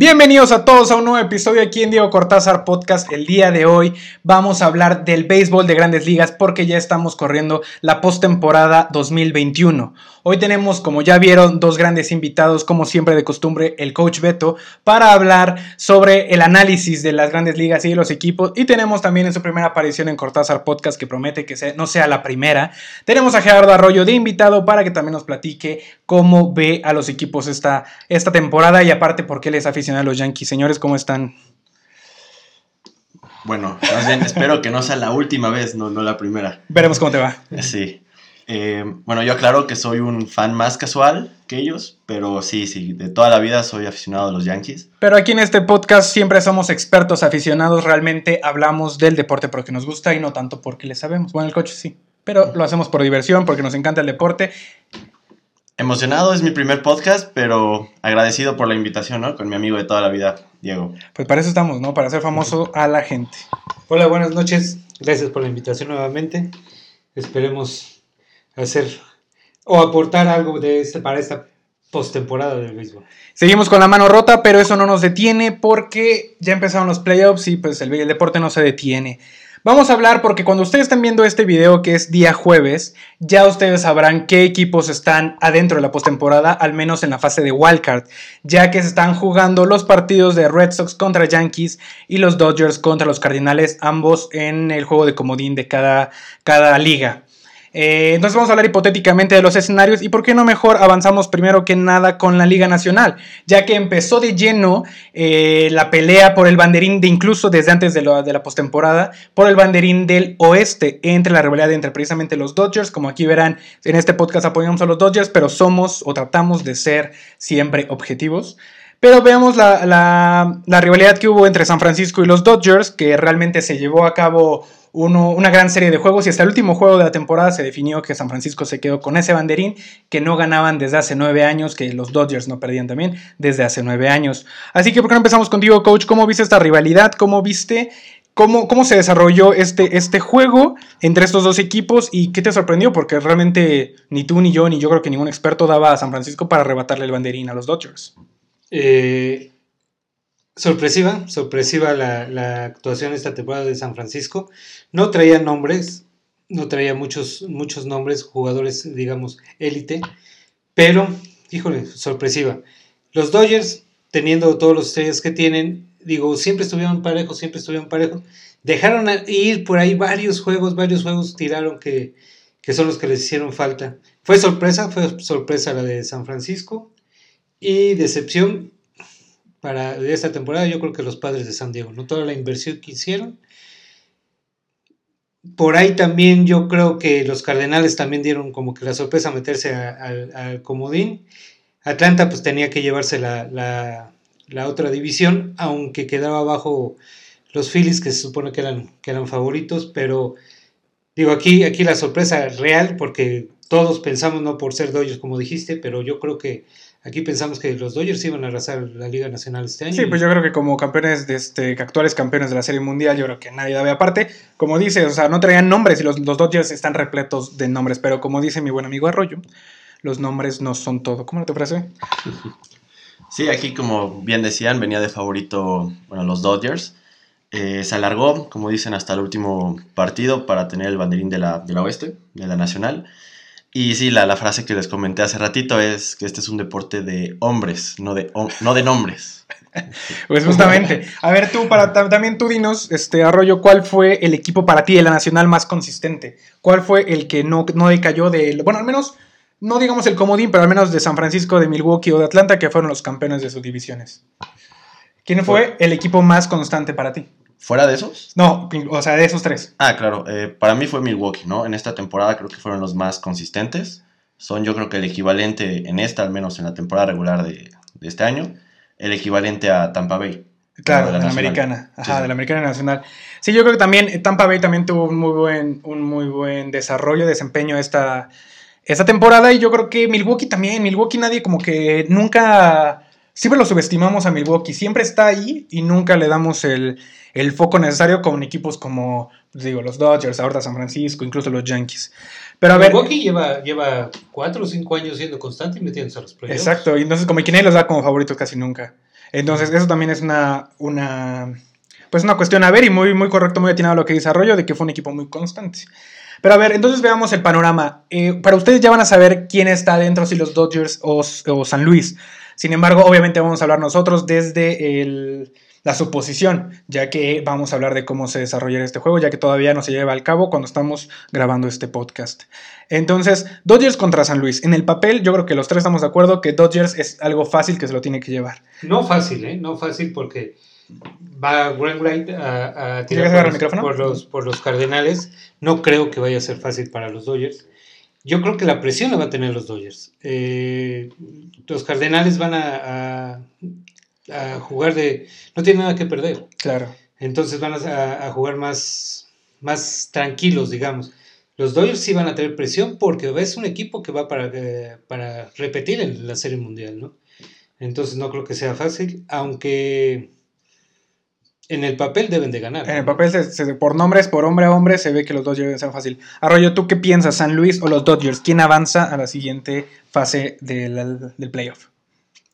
Bienvenidos a todos a un nuevo episodio aquí en Diego Cortázar Podcast. El día de hoy vamos a hablar del béisbol de grandes ligas porque ya estamos corriendo la postemporada 2021. Hoy tenemos, como ya vieron, dos grandes invitados, como siempre de costumbre, el coach Beto, para hablar sobre el análisis de las grandes ligas y de los equipos. Y tenemos también en su primera aparición en Cortázar Podcast, que promete que no sea la primera. Tenemos a Gerardo Arroyo de invitado para que también nos platique cómo ve a los equipos esta, esta temporada y aparte por qué les aficionado a los Yankees. Señores, ¿cómo están? Bueno, más bien espero que no sea la última vez, no, no la primera. Veremos cómo te va. Sí. Eh, bueno, yo aclaro que soy un fan más casual que ellos, pero sí, sí, de toda la vida soy aficionado a los Yankees. Pero aquí en este podcast siempre somos expertos aficionados, realmente hablamos del deporte porque nos gusta y no tanto porque le sabemos. Bueno, el coche sí, pero lo hacemos por diversión, porque nos encanta el deporte Emocionado, es mi primer podcast, pero agradecido por la invitación, ¿no? Con mi amigo de toda la vida, Diego. Pues para eso estamos, ¿no? Para hacer famoso a la gente. Hola, buenas noches. Gracias por la invitación nuevamente. Esperemos hacer o aportar algo de este, para esta postemporada del béisbol. Seguimos con la mano rota, pero eso no nos detiene porque ya empezaron los playoffs y pues el, el deporte no se detiene. Vamos a hablar porque cuando ustedes están viendo este video que es día jueves, ya ustedes sabrán qué equipos están adentro de la postemporada, al menos en la fase de wildcard, ya que se están jugando los partidos de Red Sox contra Yankees y los Dodgers contra los Cardinales, ambos en el juego de comodín de cada, cada liga. Eh, entonces vamos a hablar hipotéticamente de los escenarios y por qué no mejor avanzamos primero que nada con la Liga Nacional, ya que empezó de lleno eh, la pelea por el banderín de incluso desde antes de, de la postemporada, por el banderín del oeste, entre la rivalidad entre precisamente los Dodgers, como aquí verán en este podcast apoyamos a los Dodgers, pero somos o tratamos de ser siempre objetivos. Pero veamos la, rivalidad que hubo entre San Francisco y los Dodgers, que realmente se llevó a cabo una gran serie de juegos y hasta el último juego de la temporada se definió que San Francisco se quedó con ese banderín que no ganaban desde hace nueve años, que los Dodgers no perdían también desde hace nueve años. Así que, ¿por qué no empezamos contigo, coach? ¿Cómo viste esta rivalidad? ¿Cómo viste cómo, cómo se desarrolló este, este juego entre estos dos equipos y qué te sorprendió? Porque realmente ni tú, ni yo, ni yo creo que ningún experto daba a San Francisco para arrebatarle el banderín a los Dodgers. Eh, sorpresiva, sorpresiva la, actuación esta temporada de San Francisco. No traía nombres, no traía muchos, muchos nombres, jugadores, digamos, élite, pero, híjole, sorpresiva. Los Dodgers, teniendo todos los estrellas que tienen, digo, siempre estuvieron parejos, siempre estuvieron parejos. Dejaron ir por ahí varios juegos, varios juegos tiraron que, que son los que les hicieron falta. Fue sorpresa, fue sorpresa la de San Francisco y decepción para esta temporada, yo creo que los padres de San Diego, ¿no? Toda la inversión que hicieron. Por ahí también yo creo que los Cardenales también dieron como que la sorpresa meterse al comodín. Atlanta pues tenía que llevarse la, la, otra división, aunque quedaba abajo los Phillies que se supone que eran, que eran favoritos, pero digo aquí, aquí la sorpresa real, porque todos pensamos, no por ser Dodgers como dijiste, pero yo creo que Aquí pensamos que los Dodgers iban a arrasar la Liga Nacional este año. Sí, pues yo creo que como campeones, de este, actuales campeones de la Serie Mundial, yo creo que nadie da aparte. Como dice, o sea, no traían nombres y los, los Dodgers están repletos de nombres, pero como dice mi buen amigo Arroyo, los nombres no son todo. ¿Cómo te parece? Sí, aquí como bien decían, venía de favorito, bueno, los Dodgers. Eh, se alargó, como dicen, hasta el último partido para tener el banderín de la, de la oeste, de la nacional. Y sí, la, la, frase que les comenté hace ratito es que este es un deporte de hombres, no de, no de nombres. pues justamente. A ver, tú, para, también tú dinos, este, Arroyo, ¿cuál fue el equipo para ti de la Nacional más consistente? ¿Cuál fue el que no, no decayó de... Bueno, al menos, no digamos el comodín, pero al menos de San Francisco, de Milwaukee o de Atlanta, que fueron los campeones de sus divisiones. ¿Quién fue el equipo más constante para ti? ¿Fuera de esos? No, o sea, de esos tres. Ah, claro. Eh, para mí fue Milwaukee, ¿no? En esta temporada creo que fueron los más consistentes. Son yo creo que el equivalente en esta, al menos en la temporada regular de, este año, el equivalente a Tampa Bay. Claro, de la, americana. Ajá, de la americana nacional. Sí, yo creo que también Tampa Bay también tuvo un muy buen, un muy buen desarrollo, desempeño esta, esta temporada. Y yo creo que Milwaukee también. Milwaukee nadie como que nunca siempre lo subestimamos a Milwaukee, siempre está ahí y nunca le damos el, foco necesario con equipos como, pues digo, los Dodgers, ahorita San Francisco, incluso los Yankees. Pero a ver, Milwaukee lleva, lleva cuatro o cinco años siendo constante y metiéndose a los playoffs. Exacto, y entonces como que nadie los da como favoritos casi nunca. Entonces, eso también es una, una, pues una cuestión a ver y muy, muy correcto, muy atinado lo que dice Arroyo, de que fue un equipo muy constante. Pero a ver, entonces veamos el panorama. Eh, para ustedes ya van a saber quién está dentro, si los Dodgers o, o San Luis. Sin embargo, obviamente vamos a hablar nosotros desde el, la suposición, ya que vamos a hablar de cómo se desarrollará este juego, ya que todavía no se lleva al cabo cuando estamos grabando este podcast. Entonces, Dodgers contra San Luis. En el papel, yo creo que los tres estamos de acuerdo que Dodgers es algo fácil que se lo tiene que llevar. No fácil, ¿eh? No fácil porque va Grant Wright a, a tirar por, el micrófono? por, los, por los Cardenales. No creo que vaya a ser fácil para los Dodgers. Yo creo que la presión la va a tener los Dodgers. Eh, los Cardenales van a, a, a, jugar de... No tienen nada que perder. Claro. Entonces van a, a, jugar más, más tranquilos, digamos. Los Dodgers sí van a tener presión porque es un equipo que va para, eh, para repetir en la Serie Mundial, ¿no? Entonces no creo que sea fácil, aunque en el papel deben de ganar. En el papel, se, se, por nombres, por hombre a hombre, se ve que los Dodgers deben ser fácil. Arroyo, ¿tú qué piensas? ¿San Luis o los Dodgers? ¿Quién avanza a la siguiente fase del, del playoff?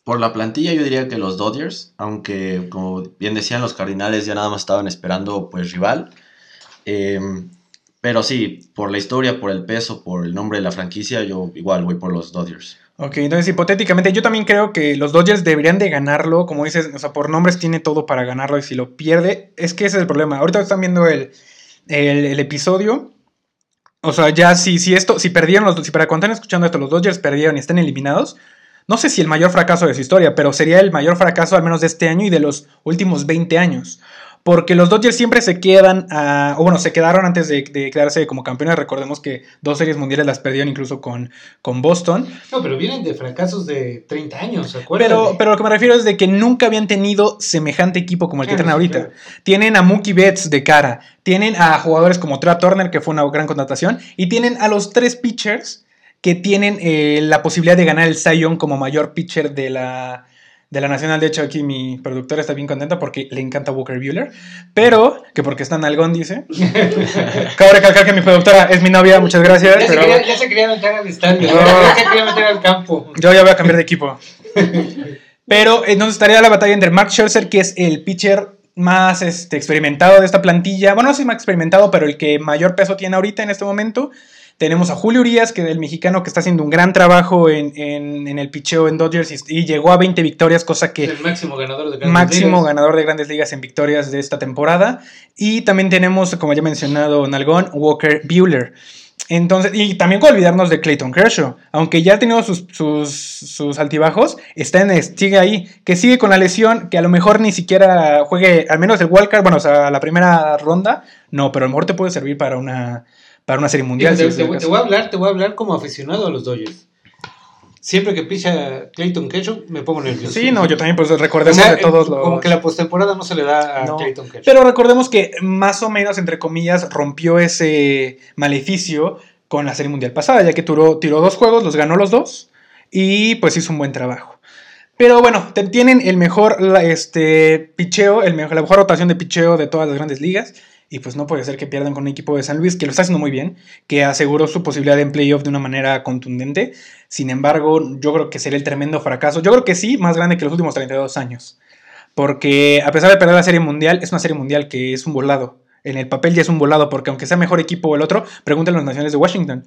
Por la plantilla yo diría que los Dodgers, aunque como bien decían los Cardinales ya nada más estaban esperando pues rival. Eh, pero sí, por la historia, por el peso, por el nombre de la franquicia, yo igual voy por los Dodgers. Ok, entonces hipotéticamente yo también creo que los Dodgers deberían de ganarlo, como dices, o sea, por nombres tiene todo para ganarlo y si lo pierde, es que ese es el problema. Ahorita están viendo el, el, episodio, o sea, ya si, si esto, si perdieron los, si para cuando están escuchando esto los Dodgers perdieron y están eliminados, no sé si el mayor fracaso de su historia, pero sería el mayor fracaso al menos de este año y de los últimos 20 años. Porque los Dodgers siempre se quedan, a, o bueno, se quedaron antes de, de, quedarse como campeones. Recordemos que dos series mundiales las perdieron incluso con, con Boston. No, pero vienen de fracasos de 30 años, ¿se acuerdan? Pero, pero lo que me refiero es de que nunca habían tenido semejante equipo como el que tienen ahorita. claro. Tienen a Mookie Betts de cara, tienen a jugadores como Trey Turner, que fue una gran contratación, y tienen a los tres pitchers que tienen eh, la posibilidad de ganar el Cy Young como mayor pitcher de la, de la Nacional. De hecho, aquí mi productora está bien contenta porque le encanta Walker Bueller, pero que porque está en algón, dice. Cabe recalcar que mi productora es mi novia, muchas gracias. Ya, se pero quería, ya se quería meter al estadio, No. ya se quería meter al campo. yo ya voy a cambiar de equipo. Pero entonces estaría la batalla entre Mark Scherzer, que es el pitcher más este, experimentado de esta plantilla. Bueno, no sé si más experimentado, pero el que mayor peso tiene ahorita en este momento. Tenemos a Julio Urias, que es el mexicano que está haciendo un gran trabajo en, en- en el picheo en Dodgers y, y llegó a 20 victorias, cosa que el máximo ganador de grandes máximo ligas. ganador de grandes ligas en victorias de esta temporada. Y también tenemos, como ya he mencionado, Nalgón, Walker Bueller. Entonces, y también olvidarnos de Clayton Kershaw, aunque ya ha tenido sus, sus, sus altibajos, está en, sigue ahí, que sigue con la lesión, que a lo mejor ni siquiera juegue, al menos el wildcard, bueno, o sea, la primera ronda, no, pero a lo mejor te puede servir para una, para una serie mundial. Te, si voy a hablar, te voy a hablar como aficionado a los Dodgers. Siempre que picha Clayton Kershaw me pongo nervioso. Sí, no, yo también, pues O recordemos sea, de todos los... Como que la postemporada no se le da a No, Clayton Kershaw. Pero recordemos que más o menos, entre comillas, rompió ese maleficio con la Serie Mundial pasada, ya que tiró, tiró dos juegos, los ganó los dos y pues hizo un buen trabajo. Pero bueno, te- tienen el mejor este, picheo, el mejor, la mejor rotación de picheo de todas las grandes ligas. Y pues no puede ser que pierdan con un equipo de San Luis que lo está haciendo muy bien, que aseguró su posibilidad en playoff de una manera contundente. Sin embargo, yo creo que sería el tremendo fracaso. Yo creo que sí, más grande que los últimos 32 años. Porque a pesar de perder la Serie Mundial, es una Serie Mundial que es un volado. En el papel ya es un volado, porque aunque sea mejor equipo o el otro, pregúntenle a los nacionales de Washington.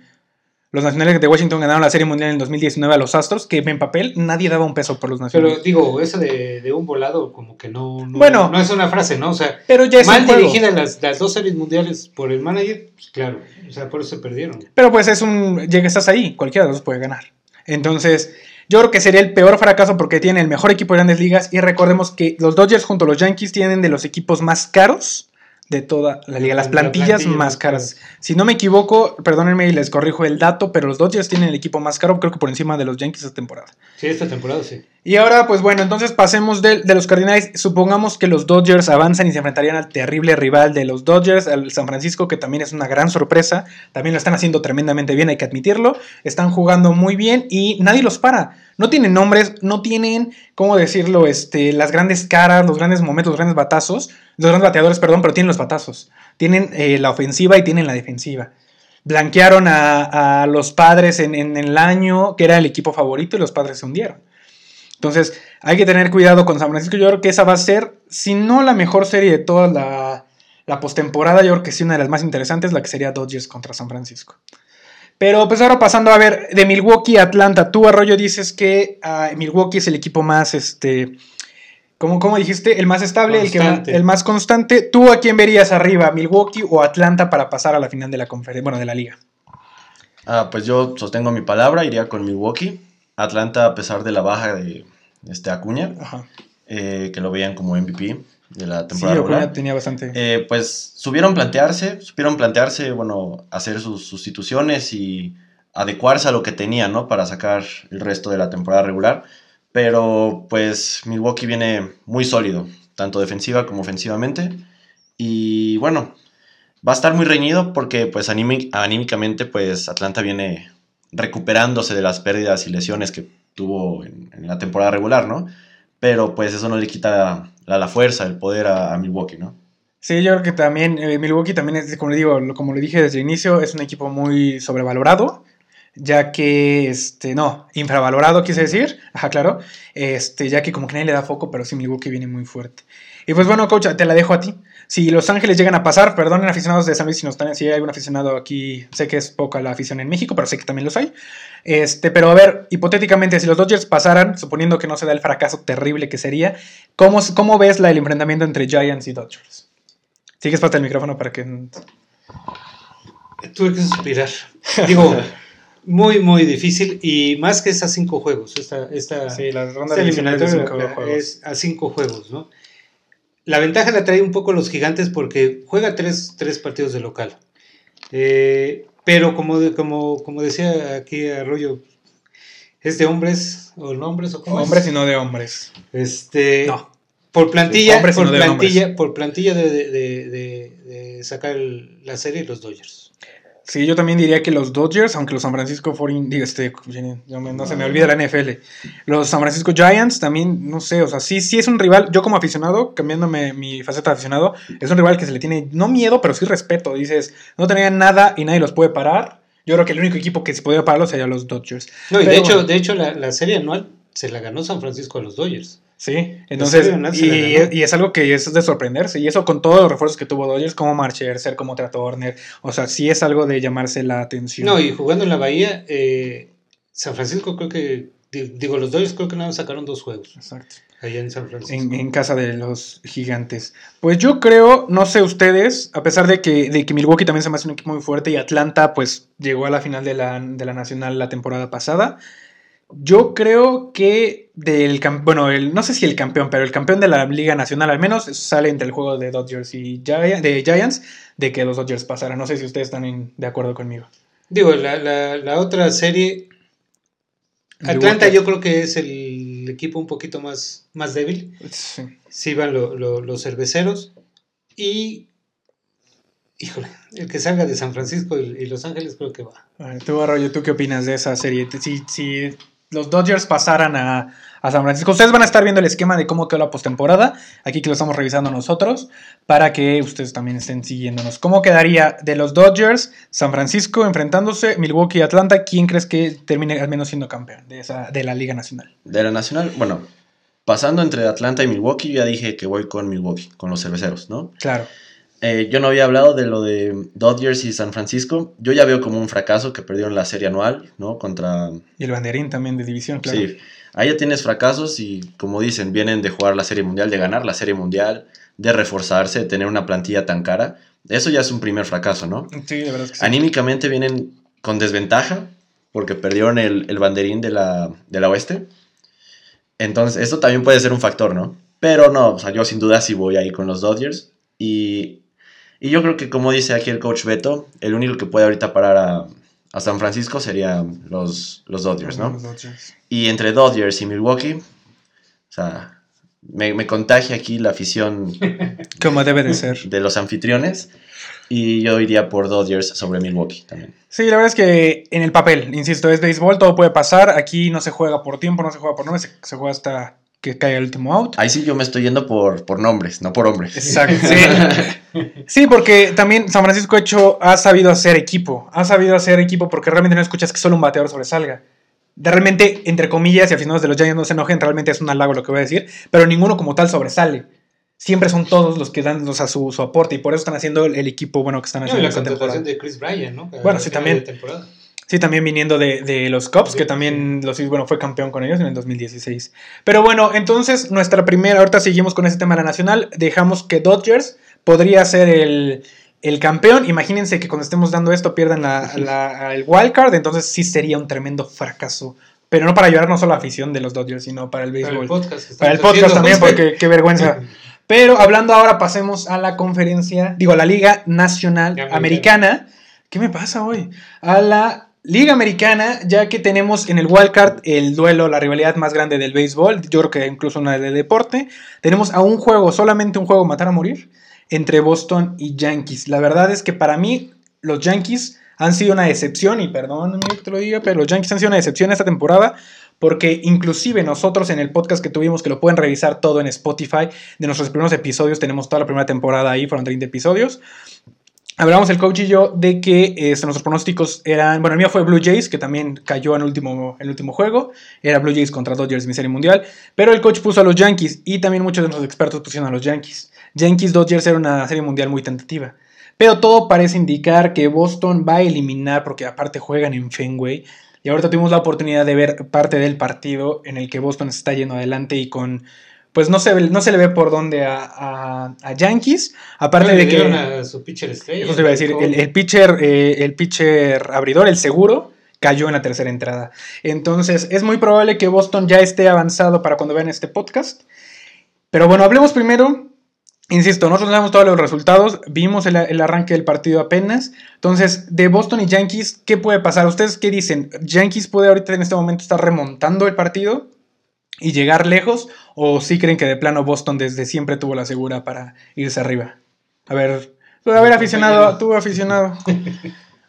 Los nacionales de Washington ganaron la Serie Mundial en el 2019 a los Astros, que en papel nadie daba un peso por los Pero nacionales. digo, eso de, de un volado como que no, no, Bueno. no es una frase, ¿no? O sea, Pero, ya mal dirigidas las, las dos series mundiales por el manager, pues claro, o sea, por eso se perdieron. Pero pues es un. Llega, estás ahí, cualquiera de los dos puede ganar. Entonces, yo creo que sería el peor fracaso porque tiene el mejor equipo de grandes ligas. Y recordemos que los Dodgers junto a los Yankees tienen de los equipos más caros de toda la liga, las La plantillas plantilla más más caras. Si no me equivoco, perdónenme y les corrijo el dato, pero los Dodgers tienen el equipo más caro, creo que por encima de los Yankees esta temporada. Sí, esta temporada sí. Y ahora, pues bueno, entonces pasemos de, de los Cardinals. Supongamos que los Dodgers avanzan y se enfrentarían al terrible rival de los Dodgers, al San Francisco, que también es una gran sorpresa. También lo están haciendo tremendamente bien, hay que admitirlo. Están jugando muy bien y nadie los para. No tienen nombres, no tienen, ¿cómo decirlo? Este, las grandes caras, los grandes momentos, los grandes batazos. Los grandes bateadores, perdón, pero tienen los batazos. Tienen eh, la ofensiva y tienen la defensiva. Blanquearon a, los padres en, en el año, que era el equipo favorito, y los padres se hundieron. Entonces, hay que tener cuidado con San Francisco. Yo creo que esa va a ser, si no la mejor serie de toda la, la postemporada, yo creo que sí una de las más interesantes, la que sería Dodgers contra San Francisco. Pero pues ahora pasando a ver, de Milwaukee a Atlanta, tú Arroyo dices que ah, Milwaukee es el equipo más, este, ¿cómo, cómo dijiste? El más estable, el, que, el más constante. ¿Tú a quién verías arriba, Milwaukee o Atlanta para pasar a la final de la conferencia, bueno, de la liga? Ah, pues yo sostengo mi palabra, iría con Milwaukee. Atlanta, a pesar de la baja de este Acuña, Ajá. eh, que lo veían como MVP de la Sí, temporada Acuña regular. tenía bastante... Eh, pues supieron plantearse, supieron plantearse, bueno, hacer sus sustituciones y adecuarse a lo que tenían, ¿no? Para sacar el resto de la temporada regular. Pero pues Milwaukee viene muy sólido, tanto defensiva como ofensivamente. Y bueno, va a estar muy reñido porque pues aními- anímicamente pues Atlanta viene recuperándose de las pérdidas y lesiones que tuvo en, en la temporada regular, ¿no? Pero pues eso no le quita la, la fuerza, el poder a, Milwaukee, ¿no? Sí, yo creo que también eh, Milwaukee también es, como le digo, como le dije desde el inicio, es un equipo muy sobrevalorado, ya que, este, no, infravalorado quise decir, ajá, claro, este, ya que como que nadie le da foco, pero sí Milwaukee viene muy fuerte. Y pues bueno, coach, te la dejo a ti. Si Los Ángeles llegan a pasar, perdonen aficionados de San Luis si, nos están, si hay algún aficionado aquí, sé que es poca la afición en México, pero sé que también los hay. Este, pero a ver, hipotéticamente, si los Dodgers pasaran, suponiendo que no se da el fracaso terrible que sería, ¿cómo, cómo ves la, el enfrentamiento entre Giants y Dodgers? Sigues parte el micrófono para que. Tuve que suspirar. Digo, muy, muy difícil. Y más que es a cinco juegos. Esta, esta, Sí, la ronda esta de cinco juegos. es a cinco juegos, ¿no? La ventaja la trae un poco los gigantes porque juega tres, tres partidos de local. Eh, pero como, de- como, como decía aquí Arroyo, es de hombres o nombres o cómo es? Hombres y no de hombres. Este, No. Por plantilla, por no plantilla, por plantilla de, de- de- de- de sacar el- la serie los Dodgers. Sí, yo también diría que los Dodgers, aunque los San Francisco 40, digo, este, no se me olvida la NFL. Los San Francisco Giants también, no sé, o sea, sí, sí es un rival, yo como aficionado, cambiándome mi faceta de aficionado, es un rival que se le tiene, no miedo, pero sí respeto. Dices, no tenían nada y nadie los puede parar. Yo creo que el único equipo que se podía pararlo sería los Dodgers. No, y de hecho, de hecho la, la serie anual se la ganó San Francisco a los Dodgers. Sí, entonces, serio, no y, es algo que es de sorprenderse, y eso con todos los refuerzos que tuvo Dodgers, como Mark Scherzer, como Trey Turner, o sea, sí es algo de llamarse la atención. No, y jugando en la Bahía, eh, San Francisco creo que, di- digo, los Dodgers creo que nada sacaron dos juegos Exacto. allá en San Francisco. En, en casa de los gigantes. Pues yo creo, no sé ustedes, a pesar de que, de que Milwaukee también se me hace un equipo muy fuerte y Atlanta pues llegó a la final de la, de la Nacional la temporada pasada, yo creo que del bueno, el, no sé si el campeón, pero el campeón de la Liga Nacional al menos sale entre el juego de Dodgers y Giants, de Giants de que los Dodgers pasaran. No sé si ustedes están en- de acuerdo conmigo. Digo, la, la- la otra serie, Atlanta yo creo que es el equipo un poquito más, más débil. Sí. Sí van lo- lo- los cerveceros y, híjole, el que salga de San Francisco y, Los Ángeles creo que va. Tú, Arroyo, ¿tú qué opinas de esa serie? Si, si los Dodgers pasaran a, a San Francisco, ustedes van a estar viendo el esquema de cómo quedó la postemporada, aquí que lo estamos revisando nosotros, para que ustedes también estén siguiéndonos. ¿Cómo quedaría de los Dodgers, San Francisco enfrentándose, Milwaukee y Atlanta? ¿Quién crees que termine al menos siendo campeón de, esa, de la Liga Nacional? De la nacional, bueno, pasando entre Atlanta y Milwaukee, ya dije que voy con Milwaukee, con los cerveceros, ¿no? Claro. Eh, yo no había hablado de lo de Dodgers y San Francisco. Yo ya veo como un fracaso que perdieron la serie anual, ¿no? Contra... Y el banderín también de división, claro. Sí, ahí ya tienes fracasos y como dicen, vienen de jugar la serie mundial, de ganar la serie mundial, de reforzarse, de tener una plantilla tan cara. Eso ya es un primer fracaso, ¿no? Sí, de verdad es que sí. Anímicamente vienen con desventaja porque perdieron el, el banderín de la, de la oeste. Entonces, esto también puede ser un factor, ¿no? Pero no, o sea, yo sin duda sí voy ahí con los Dodgers. Y, y yo creo que, como dice aquí el coach Beto, el único que puede ahorita parar a, a San Francisco serían los, los Dodgers, ¿no? Los Dodgers. Y entre Dodgers y Milwaukee, o sea, me, me contagia aquí la afición Como debe de ser. de los anfitriones. Y yo iría por Dodgers sobre Milwaukee también. Sí, la verdad es que en el papel, insisto, es béisbol, todo puede pasar. Aquí no se juega por tiempo, no se juega por nombres, se, se juega hasta que caiga el último out. Ahí sí yo me estoy yendo por, por nombres, no por hombres. Exacto. Sí. Sí, porque también San Francisco hecho ha sabido hacer equipo. Ha sabido hacer equipo porque realmente no escuchas que solo un bateador sobresalga. de realmente, entre comillas, y aficionados de los Giants no se enojen, realmente es un halago lo que voy a decir, pero ninguno como tal sobresale. Siempre son todos los que dan o sea, su, su aporte y por eso están haciendo el, el equipo bueno que están No, y haciendo la esta temporada. contratación de Chris Bryan, ¿no? Bueno, sí, también. Sí, también viniendo de, de los Cubs, que también los, bueno, fue campeón con ellos en el 2016. Pero bueno, entonces nuestra primera, ahorita seguimos con ese tema de la nacional, dejamos que Dodgers podría ser el, el campeón. Imagínense que cuando estemos dando esto pierdan la, la- el wild card, entonces sí sería un tremendo fracaso. Pero no para llorar no solo a la afición de los Dodgers, sino para el Para béisbol. el podcast. Para el podcast también, porque qué vergüenza. Pero hablando ahora, pasemos a la conferencia, digo, a la Liga Nacional. Americana. ¿Qué me pasa hoy? A la Liga Americana, ya que tenemos en el wildcard el duelo, la rivalidad más grande del béisbol, yo creo que incluso una de deporte. Tenemos a un juego, solamente un juego, matar a morir, entre Boston y Yankees. La verdad es que para mí, los Yankees han sido una excepción, y perdón que te lo diga, pero los Yankees han sido una excepción esta temporada, porque inclusive nosotros en el podcast que tuvimos, que lo pueden revisar todo en Spotify, de nuestros primeros episodios, tenemos toda la primera temporada ahí, fueron 30 episodios. Hablamos el coach y yo de que este, nuestros pronósticos eran, bueno, el mío fue Blue Jays, que también cayó en el último, el último juego, era Blue Jays contra Dodgers, mi serie mundial, pero el coach puso a los Yankees y también muchos de nuestros expertos pusieron a los Yankees. Yankees Dodgers era una serie mundial muy tentativa, pero todo parece indicar que Boston va a eliminar, porque aparte juegan en Fenway, y ahorita tuvimos la oportunidad de ver parte del partido en el que Boston está yendo adelante y con... Pues no se, no se le ve por dónde a, a- a Yankees. Aparte de que... a su pitcher estrella. Eso te iba a decir, el, el pitcher, eh, el pitcher abridor, el seguro, cayó en la tercera entrada. Entonces, es muy probable que Boston ya esté avanzado para cuando vean este podcast. Pero bueno, hablemos primero. Insisto, nosotros sabemos todos los resultados, vimos el, el arranque del partido apenas. Entonces, de Boston y Yankees, ¿qué puede pasar? ¿Ustedes qué dicen? ¿Yankees puede ahorita en este momento estar remontando el partido y llegar lejos? ¿O sí creen que de plano Boston desde siempre tuvo la segura para irse arriba? A ver, a ver, aficionado, tú aficionado.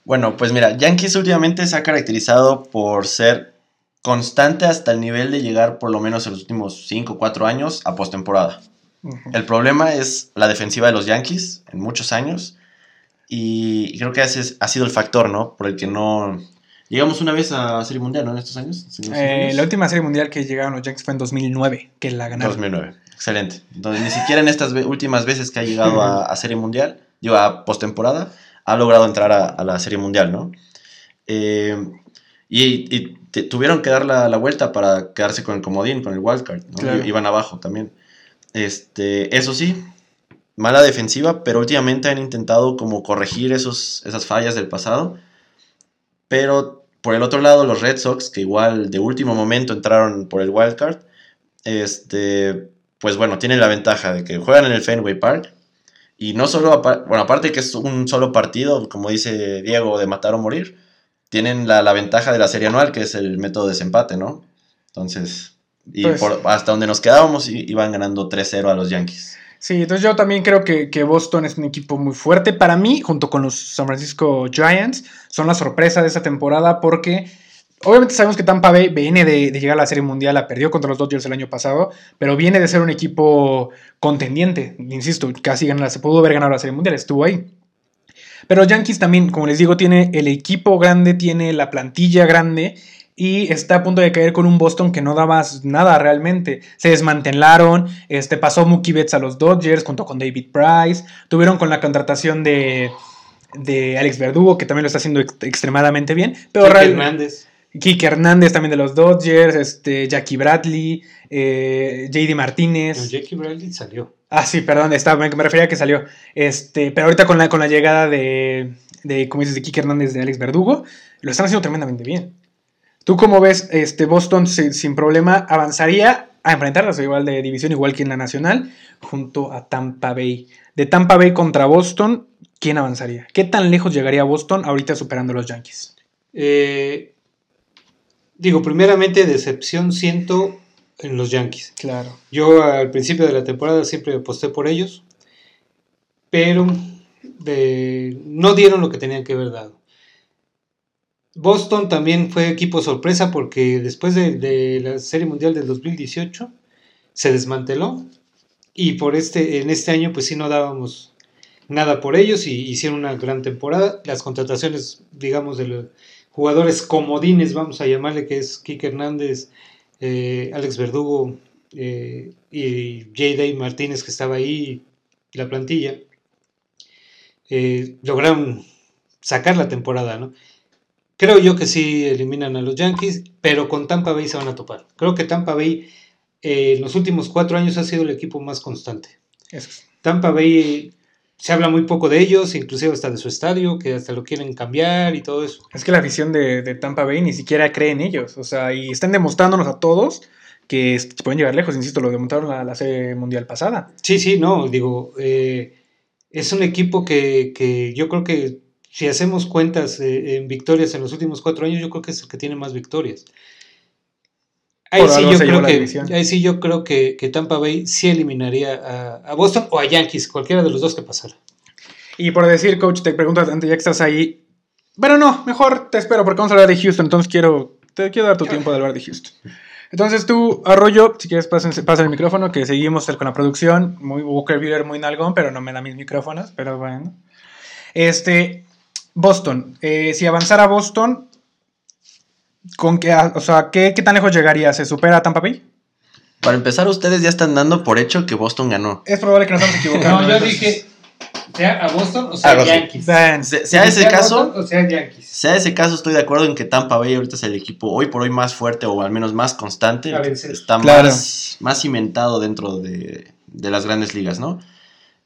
Bueno, pues mira, Yankees últimamente se ha caracterizado por ser constante hasta el nivel de llegar por lo menos en los últimos 5 o 4 años a postemporada. El problema es la defensiva de los Yankees en muchos años y creo que ese es- ha sido el factor, ¿no? Por el que no... Llegamos una vez a Serie Mundial, ¿no? En estos años. ¿En estos Eh, años? la última serie mundial que llegaron los Yankees fue en 2009, que la ganaron. 2009. Excelente. Entonces, ni siquiera en estas ve- últimas veces que ha llegado a, a Serie Mundial, digo, a postemporada, ha logrado entrar a, a la Serie Mundial, ¿no? Eh, y y te- tuvieron que dar la, la vuelta para quedarse con el comodín, con el wildcard, ¿no? Claro. Iban abajo también. Este, eso sí, mala defensiva, pero últimamente han intentado como corregir esos, esas fallas del pasado. Pero por el otro lado, los Red Sox, que igual de último momento entraron por el wildcard, este, pues bueno, tienen la ventaja de que juegan en el Fenway Park. Y no solo, bueno, aparte que es un solo partido, como dice Diego, de matar o morir, tienen la, la ventaja de la serie anual, que es el método de desempate, ¿no? Entonces, y Pues- por- hasta donde nos quedábamos, iban ganando 3-0 a los Yankees. Sí, entonces yo también creo que, que Boston es un equipo muy fuerte. Para mí, junto con los San Francisco Giants, son la sorpresa de esta temporada porque obviamente sabemos que Tampa Bay viene de, llegar a la Serie Mundial, la perdió contra los Dodgers el año pasado, pero viene de ser un equipo contendiente. Insisto, casi ganó, se pudo haber ganado la Serie Mundial, estuvo ahí. Pero Yankees también, como les digo, tiene el equipo grande, tiene la plantilla grande y está a punto de caer con un Boston que no daba nada realmente. Se desmantelaron, este, pasó Mookie Betts a los Dodgers junto con David Price, tuvieron con la contratación de, de Alex Verdugo, que también lo está haciendo ex- extremadamente bien, pero Kike real- Hernández. Kike Hernández también de los Dodgers, este, Jackie Bradley, eh, JD Martínez. No, Jackie Bradley salió. Ah, sí, perdón, estaba, me, me refería a que salió. Este, pero ahorita con la, con la llegada de, de, como dices, de Kike Hernández, de Alex Verdugo, lo están haciendo tremendamente bien. ¿Tú cómo ves este, Boston si- sin problema avanzaría a enfrentarlas igual de división, igual que en la nacional, junto a Tampa Bay? De Tampa Bay contra Boston, ¿quién avanzaría? ¿Qué tan lejos llegaría Boston ahorita superando a los Yankees? Eh, digo, primeramente, decepción siento en los Yankees. Claro. Yo al principio de la temporada siempre aposté por ellos, pero de- no dieron lo que tenían que haber dado. Boston también fue equipo sorpresa porque después de, la Serie Mundial del 2018 se desmanteló y por este en este año pues sí no dábamos nada por ellos y hicieron una gran temporada. Las contrataciones, digamos, de, lo- jugadores comodines, vamos a llamarle, que es Kike Hernández, eh, Alex Verdugo eh, y J. Martínez, que estaba ahí, la plantilla, eh, lograron sacar la temporada, ¿no? Creo yo que sí eliminan a los Yankees, pero con Tampa Bay se van a topar. Creo que Tampa Bay en los últimos cuatro años ha sido el equipo más constante. Tampa Bay se habla muy poco de ellos, inclusive hasta de su estadio, que hasta lo quieren cambiar y todo eso. Es que la afición de, Tampa Bay ni siquiera cree en ellos, o sea, y están demostrándonos a todos que pueden llegar lejos, insisto, lo demostraron la, la serie mundial pasada. Sí, sí, no, digo, eh, es un equipo que, yo creo que si hacemos cuentas eh, en victorias en los últimos cuatro años, yo creo que es el que tiene más victorias. Ahí sí, yo creo que, ahí sí, yo creo que, Tampa Bay sí eliminaría a, Boston o a Yankees, cualquiera de los dos que pasara. Y por decir, coach, te pregunto antes ya que estás ahí. Bueno, no, mejor te espero porque vamos a hablar de Houston, entonces quiero, te quiero dar tu tiempo de hablar de Houston. Entonces tú, Arroyo, si quieres pasa, el micrófono, que seguimos con la producción. Muy Walker Buehler, muy nalgón, pero no me da mis micrófonos, pero bueno. Este, Boston. Eh, si avanzara Boston, ¿Con qué, o sea, ¿qué, tan lejos llegaría? ¿Se supera a Tampa Bay? Para empezar, ustedes ya están dando por hecho que Boston ganó. Es probable que nos estamos equivocando. no, yo dije, sea a Boston o sea a Yankees. sea, ese caso, o sea Yankees. Sea ese caso, estoy de acuerdo en que Tampa Bay ahorita es el equipo hoy por hoy más fuerte o al menos más constante. Está más, más cimentado dentro de, las grandes ligas, ¿no?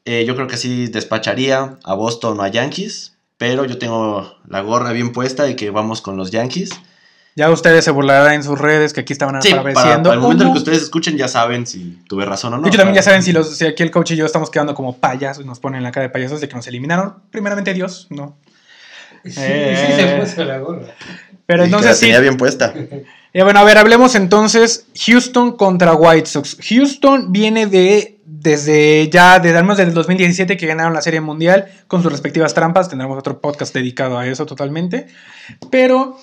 Eh, yo creo que sí despacharía a Boston o a Yankees, pero yo tengo la gorra bien puesta de que vamos con los Yankees. Ya ustedes se burlarán en sus redes que aquí estaban sí, apareciendo. Para, el momento en que ustedes escuchen ya saben si tuve razón o no. Y también ya saben si, los, si aquí el coach y yo estamos quedando como payasos y nos ponen la cara de payasos de que nos eliminaron. Primeramente Dios, ¿no? Sí, sí se puso la gorra. Pero entonces sí. bien puesta. Eh, bueno, a ver, hablemos entonces Houston contra White Sox. Houston viene de desde ya, desde menos desde el 2017 que ganaron la Serie Mundial con sus respectivas trampas. Tendremos otro podcast dedicado a eso totalmente. Pero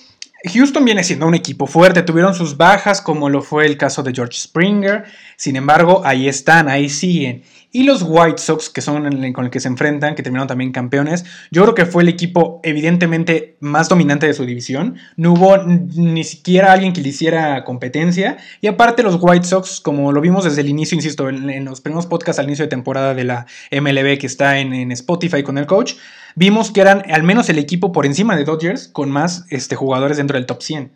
Houston viene siendo un equipo fuerte, tuvieron sus bajas como lo fue el caso de George Springer, sin embargo ahí están, ahí siguen. Y los White Sox, que son con el que se enfrentan, que terminaron también campeones, yo creo que fue el equipo evidentemente más dominante de su división. No hubo ni siquiera alguien que le hiciera competencia. Y aparte los White Sox, como lo vimos desde el inicio, insisto, en, los primeros podcasts al inicio de temporada de la MLB que está en, Spotify con el coach, vimos que eran al menos el equipo por encima de Dodgers con más este, jugadores dentro del top 100.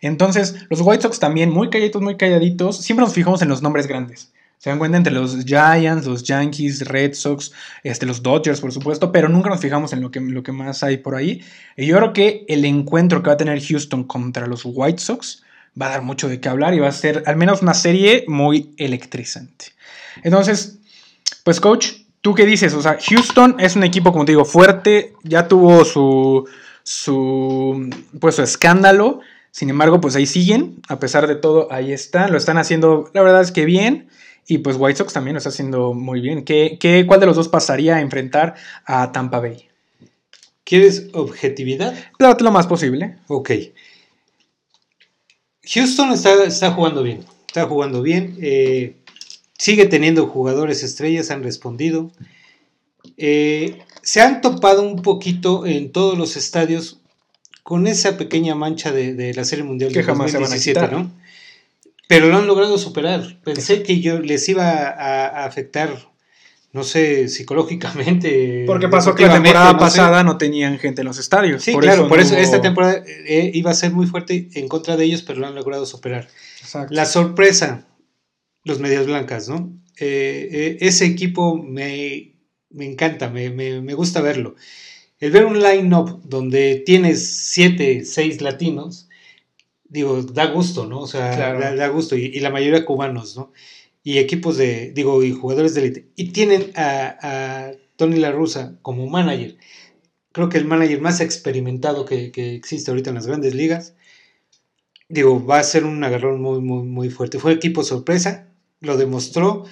Entonces, los White Sox también, muy calladitos, muy calladitos, siempre nos fijamos en los nombres grandes. Se dan cuenta entre los Giants, los Yankees, Red Sox, este, los Dodgers, por supuesto, pero nunca nos fijamos en lo que, lo que más hay por ahí. Y yo creo que el encuentro que va a tener Houston contra los White Sox va a dar mucho de qué hablar y va a ser al menos una serie muy electrizante. Entonces, pues coach, ¿tú qué dices? O sea, Houston es un equipo, como te digo, fuerte, ya tuvo su, su, pues, su escándalo. Sin embargo, pues ahí siguen, a pesar de todo, ahí están, lo están haciendo, la verdad es que bien. Y pues White Sox también lo está haciendo muy bien. ¿Qué, qué, cuál de los dos pasaría a enfrentar a Tampa Bay? ¿Quieres objetividad? Claro, lo más posible. Ok. Houston está, está jugando bien. Está jugando bien. Eh, sigue teniendo jugadores estrellas, han respondido. Eh, se han topado un poquito en todos los estadios con esa pequeña mancha de, la Serie Mundial que de jamás se van a quitar. ¿no? Pero lo han logrado superar. Pensé que yo les iba a, afectar, no sé, psicológicamente. Porque pasó que la temporada pasada no tenían gente en los estadios. Sí, claro, por eso esta temporada eh, iba a ser muy fuerte en contra de ellos, pero lo han logrado superar. La sorpresa, los medias blancas, ¿no? Eh, eh, ese equipo me, encanta, me, me, gusta verlo. El ver un line-up donde tienes siete, seis latinos digo, da gusto, ¿no? O sea, da, gusto. Y, la mayoría cubanos, ¿no? Y equipos de, digo, y jugadores de élite. Y tienen a, Tony La Russa como manager. Creo que el manager más experimentado que, existe ahorita en las grandes ligas. Digo, va a ser un agarrón muy, muy, muy fuerte. Fue equipo sorpresa, lo demostró.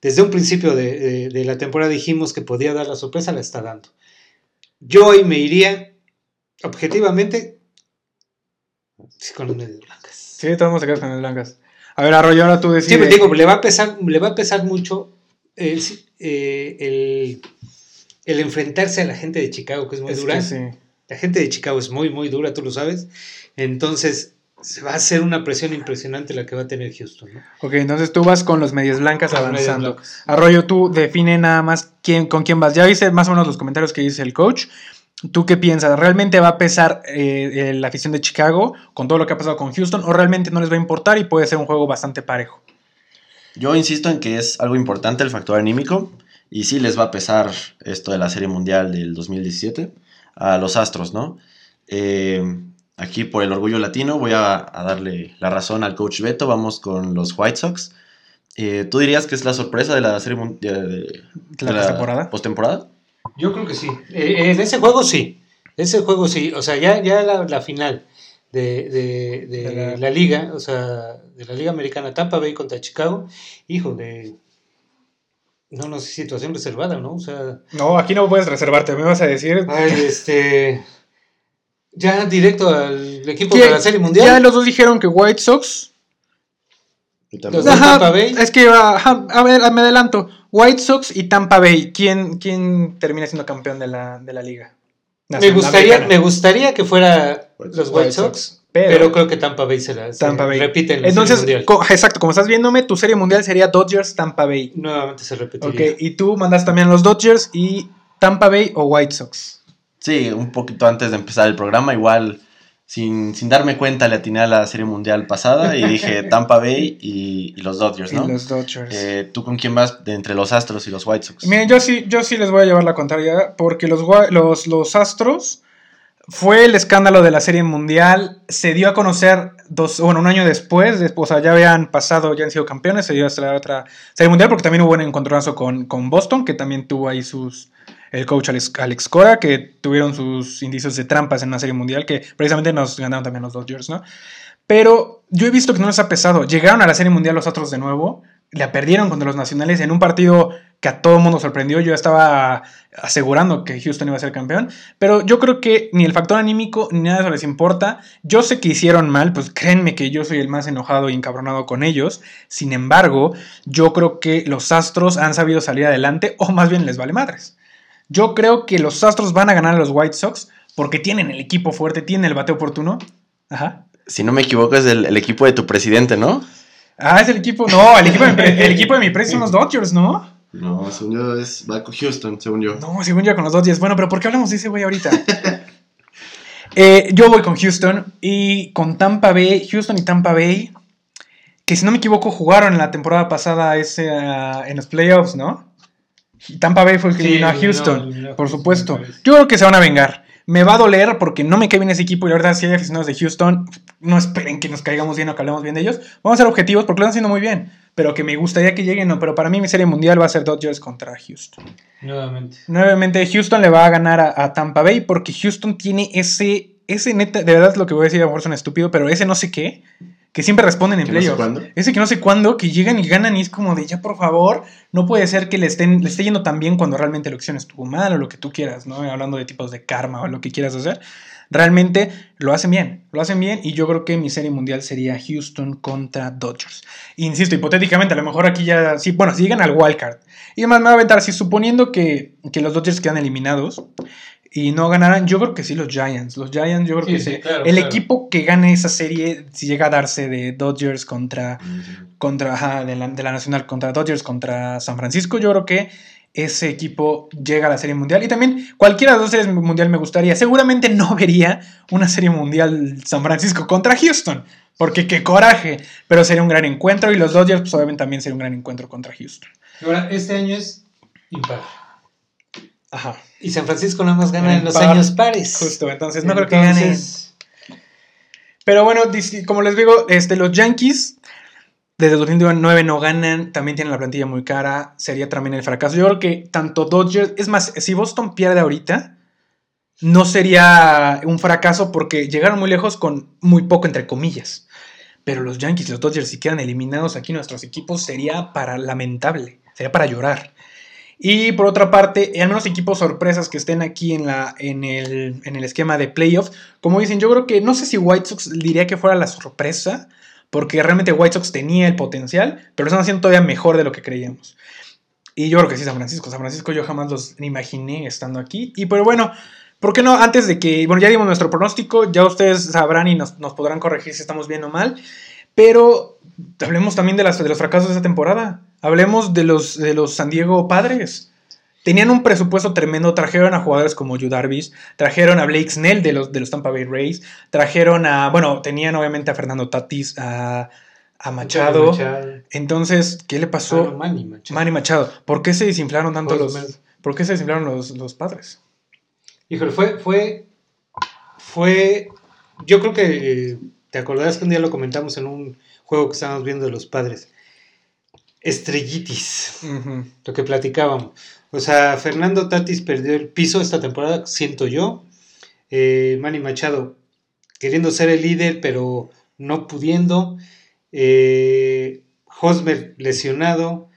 Desde un principio de, de la temporada dijimos que podía dar la sorpresa, la está dando. Yo hoy me iría, objetivamente, Sí, con las medias blancas. Sí, todos vamos a quedar con las blancas. A ver, Arroyo, ahora tú decides. Sí, me digo, le va a pesar, le va a pesar mucho eh, el, el, enfrentarse a la gente de Chicago, que es muy dura. sí. La gente de Chicago es muy, muy dura, tú lo sabes. Entonces, se va a hacer una presión impresionante la que va a tener Houston. ¿no? Ok, entonces tú vas con los medias blancas Con los medias avanzando. blancas. Arroyo, tú define nada más quién, con quién vas. Ya viste más o menos los comentarios que dice el coach. ¿Tú qué piensas? ¿Realmente va a pesar eh, eh, la afición de Chicago con todo lo que ha pasado con Houston o realmente no les va a importar y puede ser un juego bastante parejo? Yo insisto en que es algo importante el factor anímico y sí les va a pesar esto de la Serie Mundial del 2017 a los Astros, ¿no? Eh, aquí por el orgullo latino voy a, a darle la razón al coach Beto, vamos con los White Sox. Eh, ¿Tú dirías que es la sorpresa de la Serie Mundial de, de ¿La postemporada? Yo creo que sí. Eh, en ese juego sí. Ese juego sí. O sea, ya, ya la, la final de, de- la- la... liga, o sea, de la Liga Americana Tampa Bay contra Chicago, hijo de. No, no sé, situación reservada, ¿no? O sea, No, aquí no puedes reservarte, me vas a decir. ay, este. Ya directo al equipo ¿Quién- de la Serie Mundial. Ya los dos dijeron que White Sox. Y de Tampa Bay. Es que, ajá, a ver, me adelanto. White Sox y Tampa Bay. ¿Quién, quién termina siendo campeón de la, de la liga? me, gustaría, Americana. me gustaría que fuera White los. White Sox, pero- pero, creo que Tampa Bay se la se Tampa Bay. repite en la Entonces, Serie Mundial. co- exacto, como estás viéndome, tu serie mundial sería Dodgers Tampa Bay. Nuevamente se repetiría. Ok, y tú mandas también los Dodgers y Tampa Bay o White Sox. Sí, un poquito antes de empezar el programa, igual sin, sin darme cuenta le atiné a la Serie Mundial pasada y dije Tampa Bay y, y los Dodgers, ¿no? Y los Dodgers. Eh, ¿Tú con quién vas de entre los Astros y los White Sox? Miren, yo sí, yo sí les voy a llevar la contraria porque los, los, los Astros fue el escándalo de la Serie Mundial. Se dio a conocer dos, bueno, un año después, después, o sea, ya habían pasado, ya han sido campeones, se dio hasta la otra Serie Mundial porque también hubo un encontronazo con, con Boston, que también tuvo ahí sus el coach Alex, Alex Cora, que tuvieron sus indicios de trampas en una Serie Mundial, que precisamente nos ganaron también los Dodgers, ¿no? Pero yo he visto que no les ha pesado. Llegaron a la Serie Mundial los Astros de nuevo, la perdieron contra los Nacionales en un partido que a todo mundo sorprendió. Yo estaba asegurando que Houston iba a ser campeón, pero yo creo que ni el factor anímico ni nada de eso les importa. Yo sé que hicieron mal, pues créanme que yo soy el más enojado y encabronado con ellos. Sin embargo, yo creo que los Astros han sabido salir adelante, o más bien les vale madres. Yo creo que los Astros van a ganar a los White Sox porque tienen el equipo fuerte, tienen el bateo oportuno. Ajá. Si no me equivoco, es el, el equipo de tu presidente, ¿no? Ah, es el equipo. No, el equipo de mi, el equipo de mi precio son los Dodgers, ¿no? No, según yo es, va con Houston, según yo. No, según yo con los Dodgers. Bueno, pero ¿por qué hablamos de ese güey ahorita? Eh, yo voy con Houston y con Tampa Bay, Houston y Tampa Bay, que si no me equivoco jugaron en la temporada pasada ese, ah, en los playoffs, ¿no? Tampa Bay fue el que Sí, eliminó a Houston, eliminó a por supuesto. Yo creo que se van a vengar. Me va a doler porque no me cae bien ese equipo y la verdad si hay aficionados de Houston, no esperen que nos caigamos bien o que hablemos bien de ellos. Vamos a ser objetivos porque lo están haciendo muy bien, pero que me gustaría que lleguen, no, pero para mí mi serie mundial va a ser Dodgers contra Houston. Nuevamente. Nuevamente Houston le va a ganar a, a Tampa Bay porque Houston tiene ese, ese neta, de verdad lo que voy a decir a lo mejor es un estúpido, pero ese no sé qué, que siempre responden en Que no sé playoffs. ese que no sé cuándo, que llegan y ganan y es como de ya por favor, no puede ser que le, estén, le esté yendo tan bien cuando realmente la opción estuvo mal o lo que tú quieras, ¿no? Hablando de tipos de karma o lo que quieras hacer. Realmente lo hacen bien, lo hacen bien y yo creo que mi serie mundial sería Houston contra Dodgers. Insisto, hipotéticamente, a lo mejor aquí ya, sí, bueno, si llegan al wildcard. Y además me va a aventar, si suponiendo que, que los Dodgers quedan eliminados y no ganaran, yo creo que sí los Giants. Los Giants, yo creo Sí, que sí, sí. claro, El claro. equipo que gane esa serie, si llega a darse de Dodgers contra, contra ajá, de, la, de la Nacional contra Dodgers contra San Francisco, yo creo que ese equipo llega a la Serie Mundial. Y también cualquiera de las dos series mundial me gustaría. Seguramente no vería una Serie Mundial San Francisco contra Houston. Porque qué coraje. Pero sería un gran encuentro. Y los Dodgers, pues obviamente también sería un gran encuentro contra Houston. Ahora, este año es impar. Ajá. Y San Francisco nada más gana En en los par, años pares. Justo. Entonces no creo que gane. Entonces, Pero bueno, como les digo, este, los Yankees desde 2009 no ganan, también tienen la plantilla muy cara, sería también el fracaso. Yo creo que tanto Dodgers, es más, si Boston pierde ahorita, no sería un fracaso porque llegaron muy lejos con muy poco, entre comillas. Pero los Yankees y los Dodgers, si quedan eliminados aquí nuestros equipos, sería para lamentable, sería para llorar. Y por otra parte, al menos equipos sorpresas que estén aquí en, la, en, el, en el esquema de playoffs, como dicen, yo creo que no sé si White Sox diría que fuera la sorpresa, porque realmente White Sox tenía el potencial, pero lo están haciendo todavía mejor de lo que creíamos. Y yo creo que sí, San Francisco. San Francisco yo jamás los imaginé estando aquí. Y pero bueno, ¿Por qué no? Antes de que, bueno, ya dimos nuestro pronóstico, ya ustedes sabrán y nos, nos podrán corregir si estamos bien o mal, pero hablemos también de, las, de los fracasos de esta temporada. Hablemos de los, de los San Diego Padres. Tenían un presupuesto tremendo, trajeron a jugadores como Yu Darvish, trajeron a Blake Snell de los, de los Tampa Bay Rays, trajeron a, bueno, tenían obviamente a Fernando Tatis, a, a Machado. Machado. Entonces, ¿qué le pasó? Ah, Manny Machado. Manny Machado. ¿Por qué se desinflaron tanto los, ¿por qué se desinflaron los, los padres? Híjole, fue, fue, fue, yo creo que eh, te acordarás que un día lo comentamos en un juego que estábamos viendo de los padres. Estrellitis, lo que platicábamos. O sea, Fernando Tatis perdió el piso esta temporada, siento yo. Eh, Manny Machado queriendo ser el líder, pero no pudiendo. Eh, Hosmer lesionado.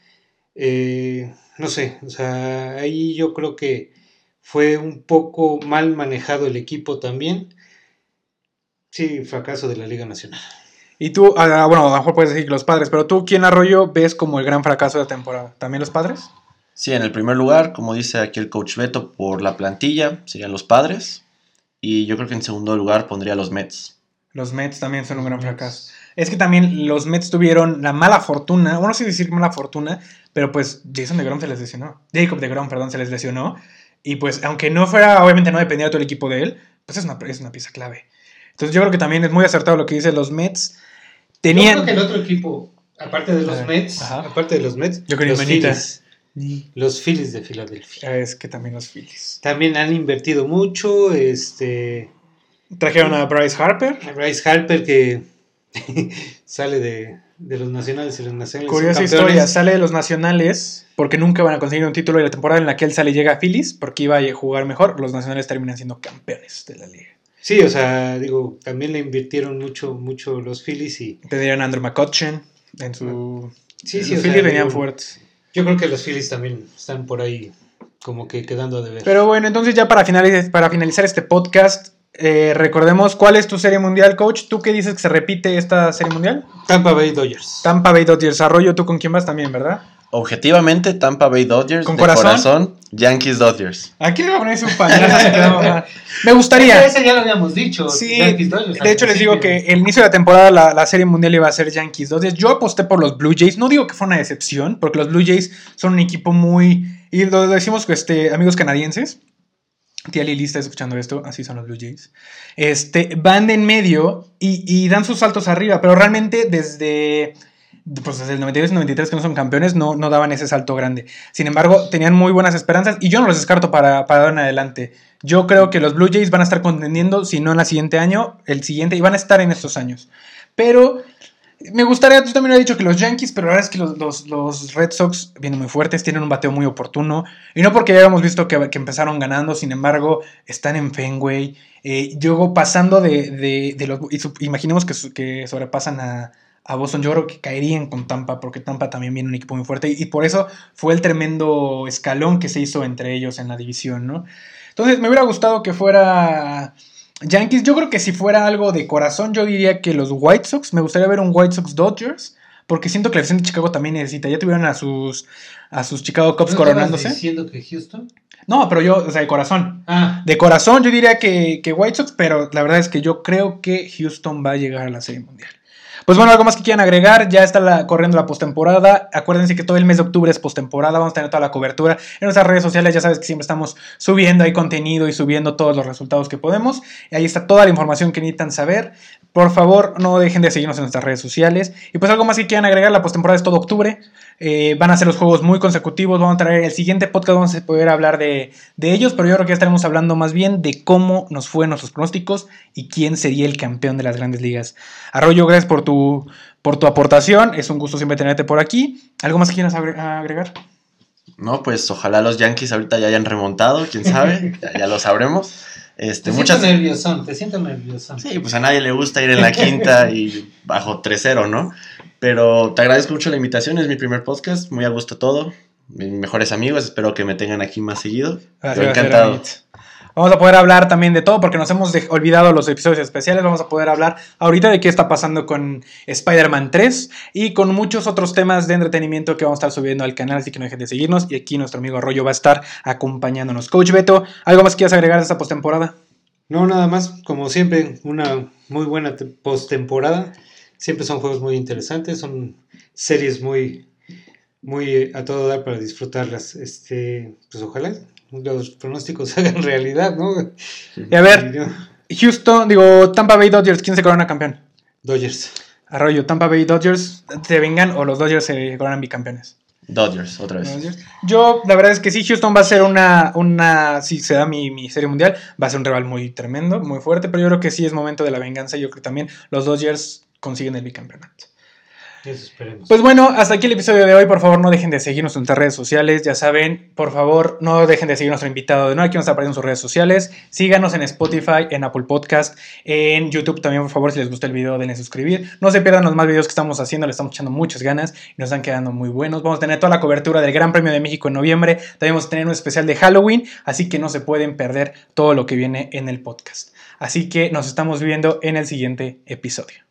Eh, no sé, o sea, ahí yo creo que fue un poco mal manejado el equipo también. Sí, fracaso de la Liga Nacional. Y tú, ah, bueno, a lo mejor puedes decir que los padres, pero tú, ¿quién Arroyo ves como el gran fracaso de la temporada? ¿También los padres? Sí, en el primer lugar, como dice aquí el coach Beto, por la plantilla serían los padres. Y yo creo que en segundo lugar pondría los Mets. Los Mets también son un gran fracaso. Es que también los Mets tuvieron la mala fortuna, bueno, no sé decir mala fortuna, pero pues Jason DeGrom se les lesionó. Jacob DeGrom, perdón, se les lesionó. Y pues, aunque no fuera, obviamente no dependía de todo el equipo de él, pues es una, es una pieza clave. Entonces yo creo que también es muy acertado lo que dicen los Mets. Tenían... Yo creo que el otro equipo, aparte de los Ah, Mets, ajá. aparte de los Mets, Yo quería los. Phillies. Los Phillies de Filadelfia. Es que también los Phillies. También han invertido mucho. Este. Trajeron a Bryce Harper. a Bryce Harper que sale de, de los nacionales y los nacionales. Curiosa historia, sale de los nacionales porque nunca van a conseguir un título y la temporada en la que él sale llega a Phillies porque iba a jugar mejor, los nacionales terminan siendo campeones de la liga. Sí, o sea, digo, también le invirtieron mucho, mucho los Phillies y. Tendrían a Andrew McCutcheon en su... Sí, los sí, o Phillies sea, venían digo, fuertes. Yo creo que los Phillies también están por ahí como que quedando a deber. Pero bueno, entonces ya para finalizar, para finalizar este podcast, eh, recordemos cuál es tu serie mundial, coach. ¿Tú qué dices que se repite esta serie mundial? Tampa Bay Dodgers. Tampa Bay Dodgers. Arroyo, ¿tú con quién vas también, verdad? Objetivamente, Tampa Bay Dodgers. ¿Con de corazón? Yankees Dodgers. Aquí le voy a poner un mal. Me gustaría. Ese ya lo habíamos dicho. Sí, Yankees Dodgers de hecho les digo que el inicio de la temporada la, la serie mundial iba a ser Yankees Dodgers. Yo aposté por los Blue Jays. No digo que fue una decepción, porque los Blue Jays son un equipo muy... Y lo decimos este, amigos canadienses. Tía Lili está escuchando esto, así son los Blue Jays. Este, van de en medio y, y dan sus saltos arriba, pero realmente desde, pues desde el 92 y 93 que no son campeones no, no daban ese salto grande. Sin embargo, tenían muy buenas esperanzas y yo no los descarto para, para dar en adelante. Yo creo que los Blue Jays van a estar contendiendo, si no en el siguiente año, el siguiente, y van a estar en estos años. Pero me gustaría, tú también lo has dicho que los Yankees, pero la verdad es que los, los- Red Sox vienen muy fuertes, tienen un bateo muy oportuno. Y no porque ya habíamos visto que, empezaron ganando, sin embargo, están en Fenway. Eh, luego pasando de, de- los. y imaginemos que, que sobrepasan a, a Boston. Yo creo que caerían con Tampa, porque Tampa también viene un equipo muy fuerte. Y por eso fue el tremendo escalón que se hizo entre ellos en la división, ¿no? Entonces, me hubiera gustado que fuera. Yankees, yo creo que si fuera algo de corazón, yo diría que los White Sox. Me gustaría ver un White Sox Dodgers. Porque siento que la afición de Chicago también necesita. Ya tuvieron a sus, a sus Chicago Cubs ¿No estabas coronándose. diciendo que Houston? No, pero yo, o sea, de corazón. Ah, De corazón, yo diría que, que White Sox, pero la verdad es que yo creo que Houston va a llegar a la Serie Mundial. Pues bueno, algo más que quieran agregar, ya está la, corriendo la postemporada. Acuérdense que todo el mes de octubre es postemporada, vamos a tener toda la cobertura en nuestras redes sociales. Ya sabes que siempre estamos subiendo ahí contenido y subiendo todos los resultados que podemos. Ahí está toda la información que necesitan saber. Por favor, no dejen de seguirnos en nuestras redes sociales. Y pues algo más que quieran agregar, la postemporada es todo octubre. Eh, van a ser los juegos muy consecutivos. Vamos a traer el siguiente podcast, vamos a poder hablar de, de ellos, pero yo creo que ya estaremos hablando más bien de cómo nos fue en nuestros pronósticos y quién sería el campeón de las grandes ligas. Arroyo, gracias por tu, por tu aportación. Es un gusto siempre tenerte por aquí. ¿Algo más que quieras agre- agregar? No, pues ojalá los Yankees ahorita ya hayan remontado, quién sabe, ya, ya lo sabremos. Este, te muchas, siento nerviosón, te siento nerviosón. Sí, pues a nadie le gusta ir en la quinta y bajo 3-0, ¿no? Pero te agradezco mucho la invitación, es mi primer podcast, muy a gusto todo. Mis mejores amigos, espero que me tengan aquí más seguido. Yo encantado. Vamos a poder hablar también de todo porque nos hemos olvidado los episodios especiales. Vamos a poder hablar ahorita de qué está pasando con Spider-Man 3 y con muchos otros temas de entretenimiento que vamos a estar subiendo al canal. Así que no dejen de seguirnos. Y aquí nuestro amigo Arroyo va a estar acompañándonos. Coach Beto, ¿algo más quieras agregar de esta postemporada? No, nada más, como siempre, una muy buena te- postemporada. Siempre son juegos muy interesantes, son series muy, muy eh, a todo dar para disfrutarlas. Este, pues ojalá los pronósticos se hagan realidad, ¿no? Y a ver, Houston, digo, Tampa Bay Dodgers, ¿quién se corona campeón? Dodgers. Arroyo, Tampa Bay Dodgers, ¿se vengan o los Dodgers se coronan bicampeones? Dodgers, otra vez. Yo, la verdad es que sí, Houston va a ser una, una si se da mi, mi serie mundial, va a ser un rival muy tremendo, muy fuerte, pero yo creo que sí es momento de la venganza. Yo creo que también los Dodgers consiguen el bicampeonato. Eso esperemos. Pues bueno, hasta aquí el episodio de hoy. Por favor, no dejen de seguirnos en nuestras redes sociales. Ya saben, por favor, no dejen de seguir a nuestro invitado de nuevo. Aquí nos aparecen sus redes sociales. Síganos en Spotify, en Apple Podcast, en YouTube también, por favor, si les gustó el video, denle suscribir. No se pierdan los más videos que estamos haciendo. Le estamos echando muchas ganas y nos están quedando muy buenos. Vamos a tener toda la cobertura del Gran Premio de México en noviembre. También vamos a tener un especial de Halloween. Así que no se pueden perder todo lo que viene en el podcast. Así que nos estamos viendo en el siguiente episodio.